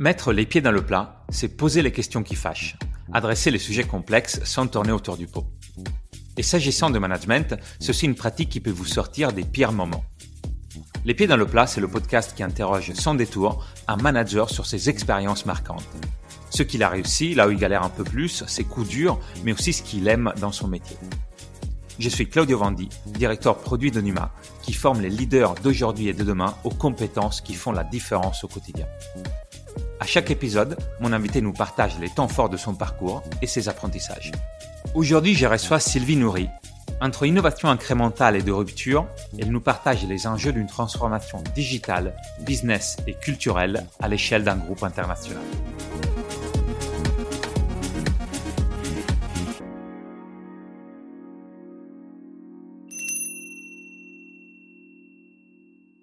Mettre les pieds dans le plat, c'est poser les questions qui fâchent, adresser les sujets complexes sans tourner autour du pot. Et s'agissant de management, c'est aussi une pratique qui peut vous sortir des pires moments. Les pieds dans le plat, c'est le podcast qui interroge sans détour un manager sur ses expériences marquantes. Ce qu'il a réussi, là où il galère un peu plus, ses coups durs, mais aussi ce qu'il aime dans son métier. Je suis Claudio Vandi, directeur produit de Numa, qui forme les leaders d'aujourd'hui et de demain aux compétences qui font la différence au quotidien. À chaque épisode, mon invité nous partage les temps forts de son parcours et ses apprentissages. Aujourd'hui, je reçois Sylvie Nourri. Entre innovation incrémentale et de rupture, elle nous partage les enjeux d'une transformation digitale, business et culturelle à l'échelle d'un groupe international.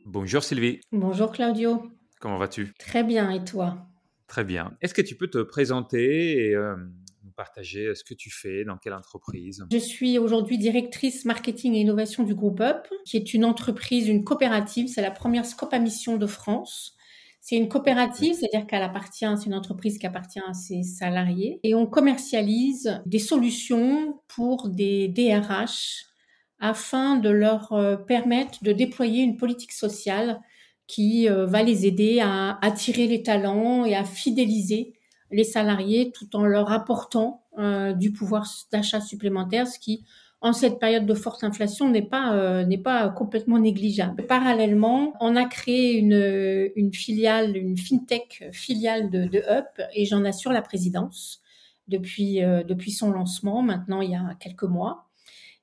Bonjour Sylvie. Bonjour Claudio. Comment vas-tu? Très bien, et toi? Très bien. Est-ce que tu peux te présenter et euh, nous partager ce que tu fais, dans quelle entreprise? Je suis aujourd'hui directrice marketing et innovation du groupe Up, qui est une entreprise, une coopérative. C'est la première scope à mission de France. C'est une coopérative, c'est-à-dire qu'elle appartient, c'est une entreprise qui appartient à ses salariés. Et on commercialise des solutions pour des DRH afin de leur euh, permettre de déployer une politique sociale qui euh, va les aider à attirer les talents et à fidéliser les salariés tout en leur apportant euh, du pouvoir d'achat supplémentaire, ce qui, en cette période de forte inflation, n'est pas euh, pas complètement négligeable. Parallèlement, on a créé une, une filiale, une fintech filiale de, de Up, et j'en assure la présidence depuis depuis son lancement, maintenant il y a quelques mois.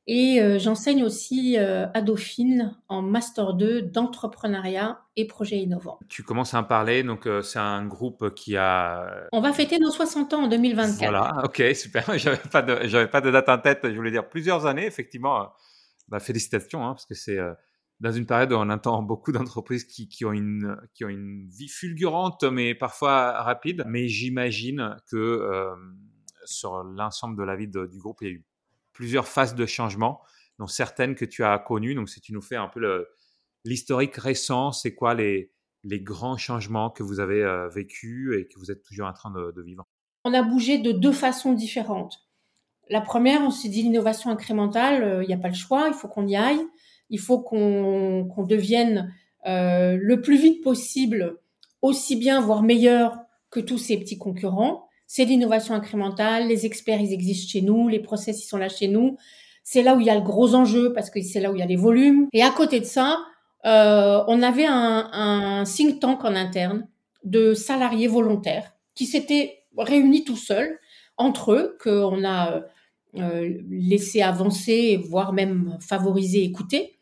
Et euh, j'enseigne aussi euh, à Dauphine en Master 2 d'entrepreneuriat et projets innovants. Tu commences à en parler, donc euh, c'est un groupe qui a... On va fêter nos 60 ans en 2024. Voilà, ok, super. J'avais pas de, j'avais pas de date en tête, je voulais dire plusieurs années, effectivement. Bah, félicitations, hein, parce que c'est dans une période où on entend beaucoup d'entreprises qui, qui, ont une, qui ont une vie fulgurante, mais parfois rapide. Mais j'imagine que sur l'ensemble de la vie du groupe, il y a eu plusieurs phases de changement, dont certaines que tu as connues. Donc, si tu nous fais un peu l'historique récent, c'est quoi les, grands changements que vous avez euh, vécus et que vous êtes toujours en train de, vivre? On a bougé de deux façons différentes. La première, on s'est dit l'innovation incrémentale, euh, il n'y a pas le choix, il faut qu'on y aille, il faut qu'on devienne euh, le plus vite possible aussi bien, voire meilleur que tous ces petits concurrents c'est l'innovation incrémentale, les experts, ils existent chez nous, les process, ils sont là chez nous. C'est là où il y a le gros enjeu parce que c'est là où il y a les volumes. Et à côté de ça, euh, on avait un, un think tank en interne de salariés volontaires qui s'étaient réunis tout seuls entre eux, qu'on a euh, laissé avancer, voire même favoriser, écouter.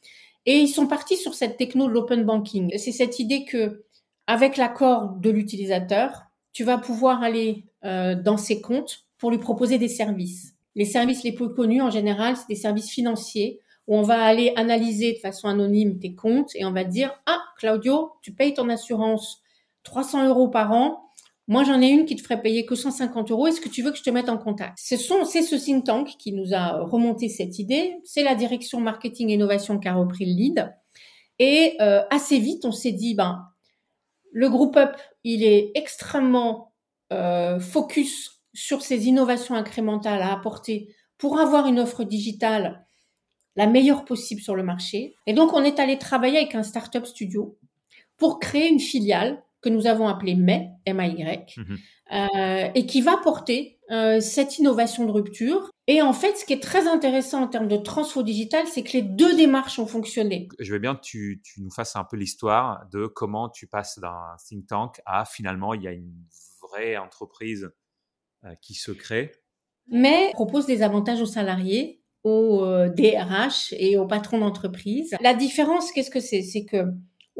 Et ils sont partis sur cette techno de l'open banking. C'est cette idée que, avec l'accord de l'utilisateur, tu vas pouvoir aller euh, dans ses comptes pour lui proposer des services. Les services les plus connus en général, c'est des services financiers où on va aller analyser de façon anonyme tes comptes et on va dire ah Claudio, tu payes ton assurance 300 euros par an. Moi, j'en ai une qui te ferait payer que 150 euros. Est-ce que tu veux que je te mette en contact? Ce sont, c'est ce think tank qui nous a remonté cette idée. C'est la direction marketing et innovation qui a repris le lead. Et euh, assez vite, on s'est dit, ben, le groupe Up, il est extrêmement euh, focus sur ces innovations incrémentales à apporter pour avoir une offre digitale la meilleure possible sur le marché. Et donc, on est allé travailler avec un startup studio pour créer une filiale que nous avons appelée MAY, M-A-Y, mhm. euh, et qui va porter euh, cette innovation de rupture. Et en fait, ce qui est très intéressant en termes de transfo digital, c'est que les deux démarches ont fonctionné. Je veux bien que tu, tu nous fasses un peu l'histoire de comment tu passes d'un think tank à finalement, il y a une vraie entreprise euh, qui se crée. Mais propose des avantages aux salariés, aux DRH et aux patrons d'entreprise. La différence, qu'est-ce que c'est? C'est que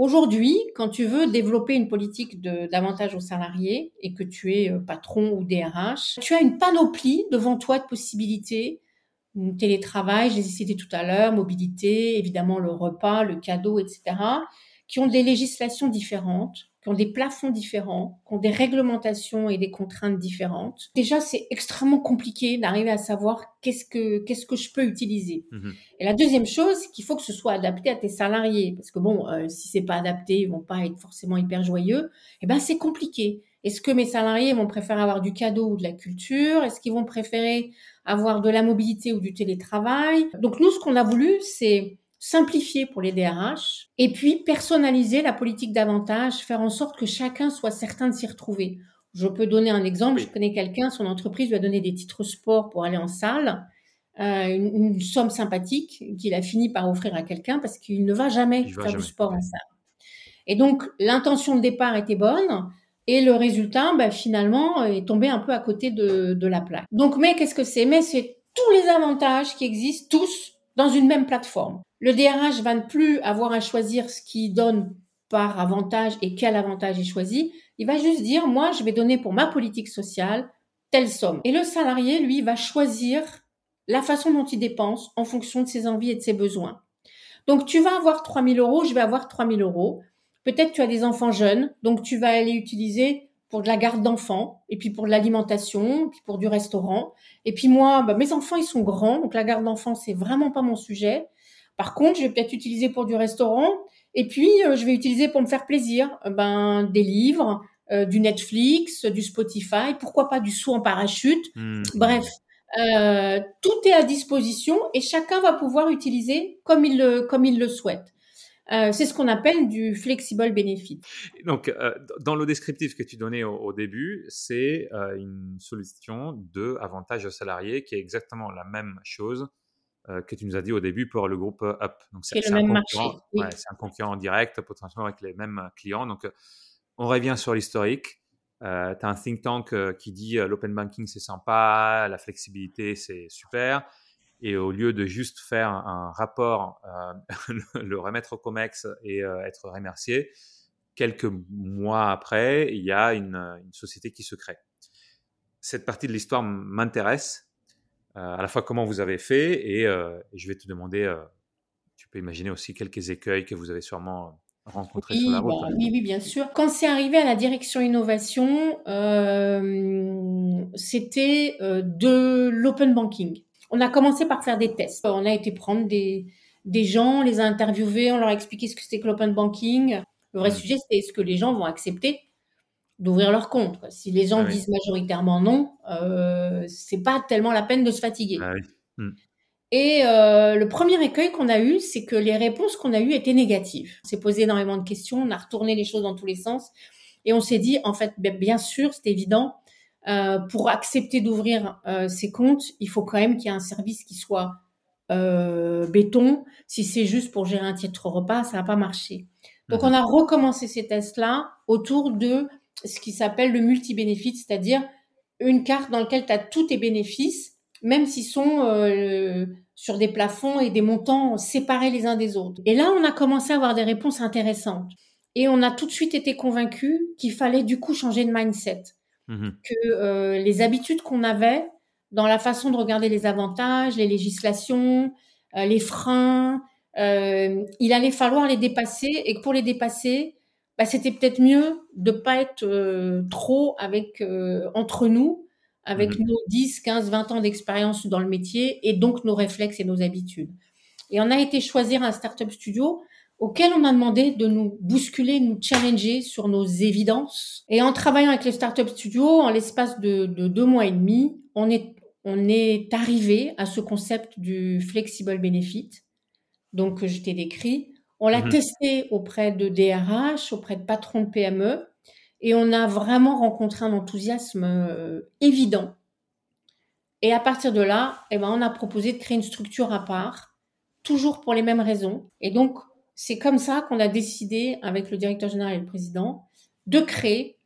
Aujourd'hui, quand tu veux développer une politique d'avantage aux salariés et que tu es euh, patron ou DRH, tu as une panoplie devant toi de possibilités. Télétravail, j'ai cité tout à l'heure, mobilité, évidemment le repas, le cadeau, etc., qui ont des législations différentes qui ont des plafonds différents, qui ont des réglementations et des contraintes différentes. Déjà, c'est extrêmement compliqué d'arriver à savoir qu'est-ce que qu'est-ce que je peux utiliser. Mhm. Et la deuxième chose, c'est qu'il faut que ce soit adapté à tes salariés, parce que bon, euh, si c'est pas adapté, ils vont pas être forcément hyper joyeux. Et eh ben, c'est compliqué. Est-ce que mes salariés vont préférer avoir du cadeau ou de la culture? Est-ce qu'ils vont préférer avoir de la mobilité ou du télétravail? Donc nous, ce qu'on a voulu, c'est simplifier pour les DRH et puis personnaliser la politique davantage, faire en sorte que chacun soit certain de s'y retrouver. Je peux donner un exemple. Je connais quelqu'un, son entreprise lui a donné des titres sport pour aller en salle. Euh, une, somme sympathique qu'il a fini par offrir à quelqu'un parce qu'il ne va jamais faire du sport en salle. Et donc l'intention de départ était bonne et le résultat, bah, finalement, est tombé un peu à côté de, de la plaque. Donc, mais qu'est-ce que c'est? Mais c'est tous les avantages qui existent tous dans une même plateforme. Le DRH va ne plus avoir à choisir ce qui donne par avantage et quel avantage est choisi. Il va juste dire, moi, je vais donner pour ma politique sociale telle somme. Et le salarié, lui, va choisir la façon dont il dépense en fonction de ses envies et de ses besoins. Donc, tu vas avoir 3000 euros, je vais avoir 3000 euros. Peut-être tu as des enfants jeunes, donc tu vas aller utiliser pour de la garde d'enfants, et puis pour de l'alimentation, puis pour du restaurant. Et puis moi, bah, mes enfants, ils sont grands, donc la garde d'enfants, c'est vraiment pas mon sujet. Par contre, je vais peut-être utiliser pour du restaurant, et puis euh, je vais utiliser pour me faire plaisir, euh, ben des livres, euh, du Netflix, du Spotify, pourquoi pas du saut en parachute. Mmh. Bref, euh, tout est à disposition et chacun va pouvoir utiliser comme il le, comme il le souhaite. Euh, c'est ce qu'on appelle du flexible benefit. Donc, euh, dans le descriptif que tu donnais au, début, c'est euh, une solution de avantage aux salariés qui est exactement la même chose que tu nous as dit au début pour le groupe Up. Donc, c'est le même marché. c'est un concurrent direct, potentiellement avec les mêmes clients. Donc, on revient sur l'historique. Tu as un think tank qui dit l'open banking c'est sympa, la flexibilité c'est super. Et au lieu de juste faire un, rapport, le, remettre au COMEX et être remercié, quelques mois après, il y a une, une société qui se crée. Cette partie de l'histoire m'intéresse, à la fois comment vous avez fait et, et je vais te demander, tu peux imaginer aussi quelques écueils que vous avez sûrement oui, bah, oui, oui, bien sûr. Quand c'est arrivé à la direction innovation, euh, c'était euh, de l'open banking. On a commencé par faire des tests. On a été prendre des, des gens, les a interviewés, on leur a expliqué ce que c'était que l'open banking. Le vrai sujet, c'était est-ce que les gens vont accepter d'ouvrir leur compte. Si les gens disent majoritairement non, euh, c'est pas tellement la peine de se fatiguer. Ah hmm. Et euh, le premier écueil qu'on a eu, c'est que les réponses qu'on a eues étaient négatives. On s'est posé énormément de questions, on a retourné les choses dans tous les sens, et on s'est dit, en fait, ben, bien sûr, c'est évident, euh, pour accepter d'ouvrir euh, ces comptes, il faut quand même qu'il y ait un service qui soit euh, béton. Si c'est juste pour gérer un titre repas, ça va pas marcher. Donc, on a recommencé ces tests-là autour de ce qui s'appelle le multi-bénéfice, c'est-à-dire une carte dans laquelle tu as tous tes bénéfices même s'ils sont euh, sur des plafonds et des montants séparés les uns des autres. Et là, on a commencé à avoir des réponses intéressantes. Et on a tout de suite été convaincus qu'il fallait du coup changer de mindset. Mmh que euh, les habitudes qu'on avait dans la façon de regarder les avantages, les législations, euh, les freins, il allait falloir les dépasser et que pour les dépasser, bah, c'était peut-être mieux de pas être trop avec entre nous avec mmh nos 10, 15, 20 ans d'expérience dans le métier et donc nos réflexes et nos habitudes. Et on a été choisir un startup studio auquel on a demandé de nous bousculer, de nous challenger sur nos évidences. Et en travaillant avec le startup studio, en l'espace de, deux mois et demi, on est, on est arrivé à ce concept du flexible benefit, donc que je t'ai décrit. On l'a mmh testé auprès de DRH, auprès de patrons de PME. Et on a vraiment rencontré un enthousiasme euh, évident. Et à partir de là, eh ben, on a proposé de créer une structure à part, toujours pour les mêmes raisons. Et donc, c'est comme ça qu'on a décidé, avec le directeur général et le président, de créer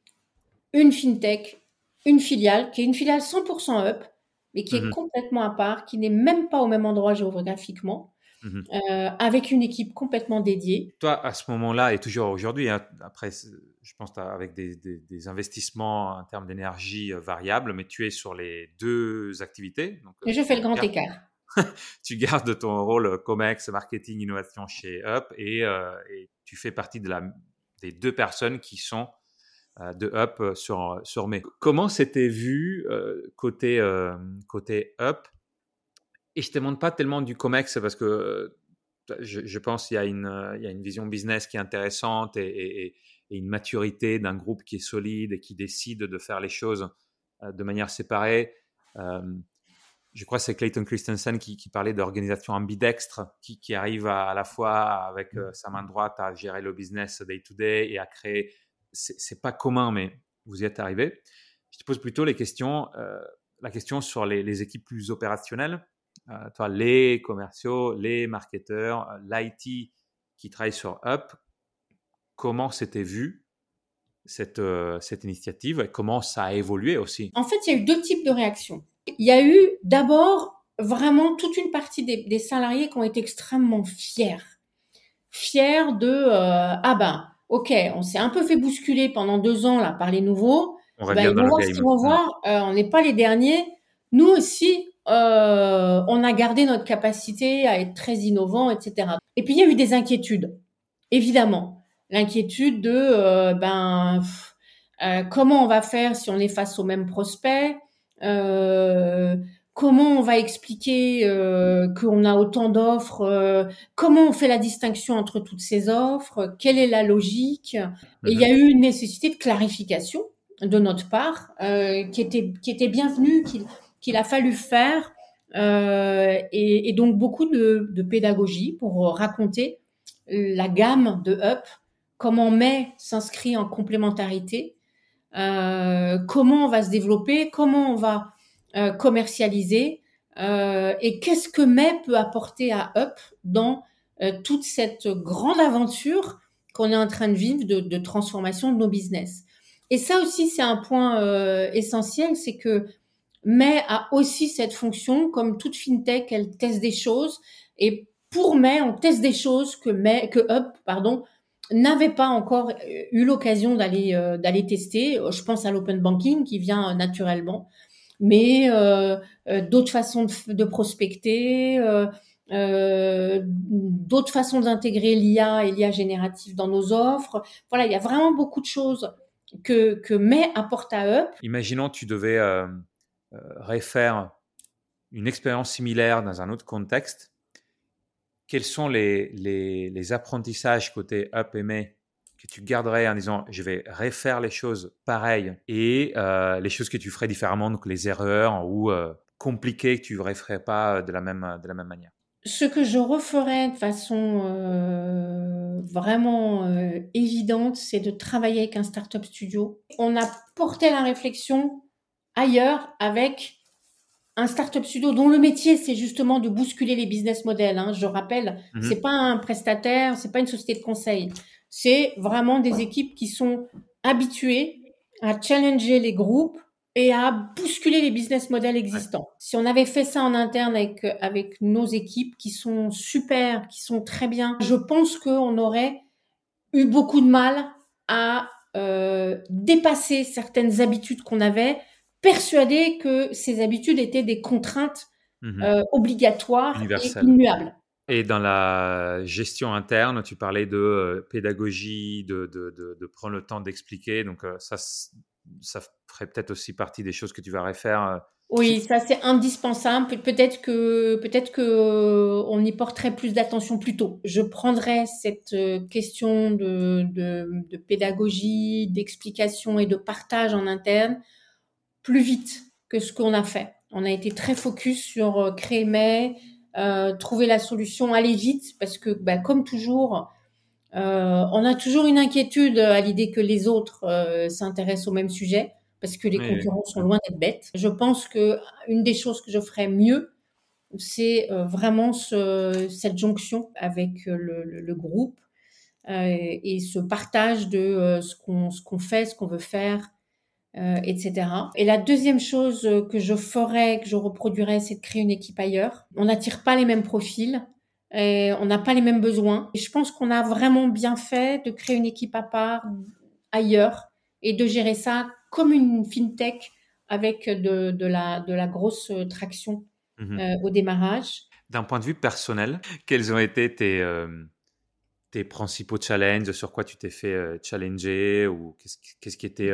une fintech, une filiale, qui est une filiale 100% up, mais qui est mhm. complètement à part, qui n'est même pas au même endroit géographiquement, Mhm. Euh, avec une équipe complètement dédiée. Toi, à ce moment-là, et toujours aujourd'hui, hein, après, je pense avec des, des, investissements en termes d'énergie euh, variables, mais tu es sur les deux activités. Donc, je fais le grand écart. tu gardes ton rôle COMEX, marketing, innovation chez Up, et, euh, et tu fais partie de la, des deux personnes qui sont de Up sur, sur. Comment c'était vu côté, côté Up? Et je ne te demande pas tellement du COMEX parce que je, pense qu'il y, a une, y a une vision business qui est intéressante et une maturité d'un groupe qui est solide et qui décide de faire les choses de manière séparée. Je crois que c'est Clayton Christensen qui, parlait d'organisation ambidextre, qui, qui arrive à, la fois avec sa main droite à gérer le business day to day et à créer. C'est pas commun, mais vous y êtes arrivé. Je te pose plutôt les questions, la question sur les, équipes plus opérationnelles. toi, les commerciaux, les marketeurs, l'IT qui travaille sur Up, comment c'était vu cette, euh, cette initiative et comment ça a évolué aussi? En fait, il y a eu deux types de réactions. Il y a eu d'abord vraiment toute une partie des, salariés qui ont été extrêmement fiers. Fiers de euh, ah ben ok, on s'est un peu fait bousculer pendant deux ans là par les nouveaux. On ben, ils vont voir ce qu'ils vont voir. Euh, on n'est pas les derniers. Nous aussi, on a gardé notre capacité à être très innovant, etc. Et puis il y a eu des inquiétudes, évidemment l'inquiétude de euh, ben euh, comment on va faire si on est face au même prospect? euh, comment on va expliquer qu'on a autant d'offres comment on fait la distinction entre toutes ces offres quelle est la logique? Et il y a eu une nécessité de clarification de notre part qui était qui était bienvenue qu'il a fallu faire et, et, donc beaucoup de, de pédagogie pour raconter la gamme de Up comment Mai s'inscrit en complémentarité, euh, comment on va se développer, comment on va euh, commercialiser euh, et qu'est-ce que Mai peut apporter à Up dans toute cette grande aventure qu'on est en train de vivre de, transformation de nos business. Et ça aussi, c'est un point essentiel, c'est que Mai a aussi cette fonction, comme toute fintech, elle teste des choses. Et pour Mai, on teste des choses que May, que Up, pardon, n'avait pas encore euh, eu l'occasion d'aller euh, d'aller tester. Je pense à l'open banking qui vient euh, naturellement, mais d'autres façons de, prospecter, d'autres façons d'intégrer l'IA et l'IA générative dans nos offres. Voilà, il y a vraiment beaucoup de choses que que May apporte à Up. Imaginons tu devais refaire une expérience similaire dans un autre contexte quels sont les, les, apprentissages côté Up May que tu garderais en disant je vais refaire les choses pareilles et euh, les choses que tu ferais différemment, donc les erreurs ou euh, compliquées que tu ne referais pas de la même, de la même manière? Ce que je referais de façon euh, vraiment évidente, c'est de travailler avec un startup studio. On a porté la réflexion ailleurs avec un startup studio dont le métier c'est justement de bousculer les business models. Hein. Je rappelle, mhm. c'est pas un prestataire, c'est pas une société de conseil. C'est vraiment des équipes qui sont habituées à challenger les groupes et à bousculer les business models existants. Si on avait fait ça en interne avec avec nos équipes qui sont super, qui sont très bien, je pense qu'on aurait eu beaucoup de mal à euh, dépasser certaines habitudes qu'on avait persuadé que ces habitudes étaient des contraintes mhm. euh, obligatoires et immuables. Et dans la gestion interne, tu parlais de euh, pédagogie, de, de, prendre le temps d'expliquer. Donc euh, ça, ça ferait peut-être aussi partie des choses que tu vas refaire. Oui, ça c'est indispensable. Peut-être que peut-être que on y porterait plus d'attention plus tôt. Je prendrais cette question de, de pédagogie, d'explication et de partage en interne plus vite que ce qu'on a fait. On a été très focus sur euh, créer mais, euh, trouver la solution, aller vite, parce que bah, comme toujours, euh, on a toujours une inquiétude à l'idée que les autres s'intéressent au même sujet, parce que les concurrents sont loin d'être bêtes. Je pense que une des choses que je ferais mieux, c'est vraiment ce, cette jonction avec le, groupe et ce partage de ce qu'on ce qu'on fait, ce qu'on veut faire, euh, etc. Et la deuxième chose que je ferais, que je reproduirais, c'est de créer une équipe ailleurs. On n'attire pas les mêmes profils. Et on n'a pas les mêmes besoins. Et je pense qu'on a vraiment bien fait de créer une équipe à part ailleurs et de gérer ça comme une fintech avec de, de, la, de la grosse traction mhm. euh, au démarrage. D'un point de vue personnel, quels ont été tes, euh, tes principaux challenges? Sur quoi tu t'es fait challenger? Ou qu'est-ce, qu'est-ce qui était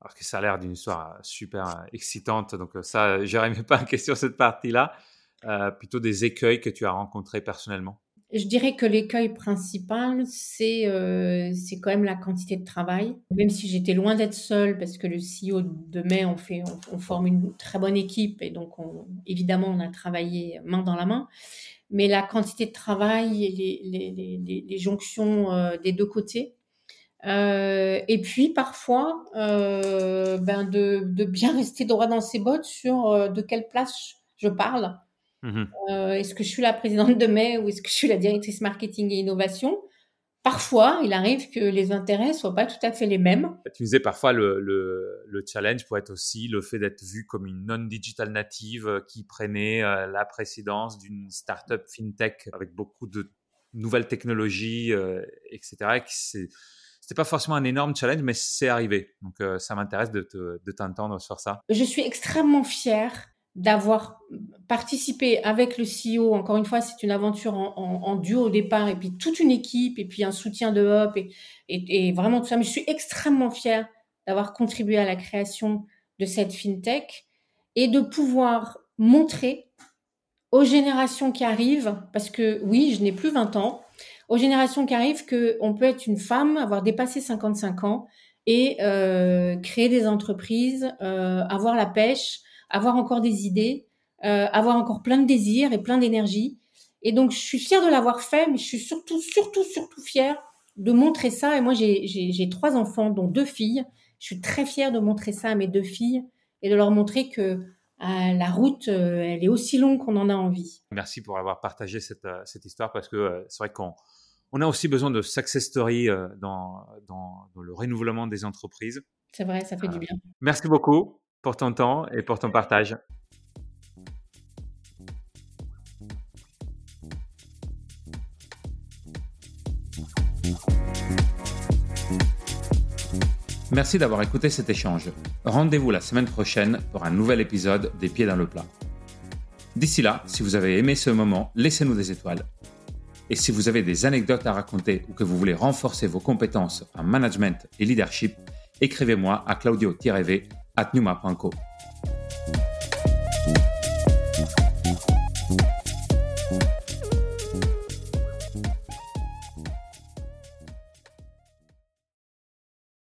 alors que ça a l'air d'une histoire super excitante. Donc euh, ça, je même pas en question cette partie-là. Euh, plutôt des écueils que tu as rencontrés personnellement je dirais que l'écueil principal, c'est euh, quand même la quantité de travail. Même si j'étais loin d'être seule, parce que le CEO de mai, on, fait, on, forme une très bonne équipe, et donc on, évidemment, on a travaillé main dans la main. Mais la quantité de travail et les, jonctions euh, des deux côtés. Euh, et puis parfois, euh, ben de, de, bien rester droit dans ses bottes sur euh, de quelle place je parle Mmh est-ce que je suis la présidente de mai ou est-ce que je suis la directrice marketing et innovation? Parfois, il arrive que les intérêts soient pas tout à fait les mêmes. Tu disais parfois le, le, le challenge pourrait être aussi le fait d'être vu comme une non-digital native qui prenait la précédence d'une startup fintech avec beaucoup de nouvelles technologies, etc. c'était pas forcément un énorme challenge, mais c'est arrivé. Donc, ça m'intéresse de, de t'entendre sur ça. Je suis extrêmement fière d'avoir participé avec le CEO. Encore une fois, c'est une aventure en, duo au départ, et puis toute une équipe, et puis un soutien de Hop, et, et, vraiment tout ça. Mais je suis extrêmement fière d'avoir contribué à la création de cette fintech et de pouvoir montrer aux générations qui arrivent, parce que oui, je n'ai plus 20 ans, aux générations qui arrivent qu'on peut être une femme, avoir dépassé 55 ans et euh, créer des entreprises, euh, avoir la pêche, avoir encore des idées, euh, avoir encore plein de désirs et plein d'énergie. Et donc, je suis fière de l'avoir fait, mais je suis surtout, surtout, surtout fière de montrer ça. Et moi, j'ai trois enfants, dont deux filles. Je suis très fière de montrer ça à mes deux filles et de leur montrer que euh, la route, euh, elle est aussi longue qu'on en a envie. Merci pour avoir partagé cette, cette histoire parce que c'est vrai qu'on on a aussi besoin de success story dans, dans, dans le renouvellement des entreprises. C'est vrai, ça fait du bien. Merci beaucoup pour ton temps et pour ton partage. Merci d'avoir écouté cet échange. Rendez-vous la semaine prochaine pour un nouvel épisode des Pieds dans le plat. D'ici là, si vous avez aimé ce moment, laissez-nous des étoiles. Et si vous avez des anecdotes à raconter ou que vous voulez renforcer vos compétences en management et leadership, écrivez-moi à claudio-v at.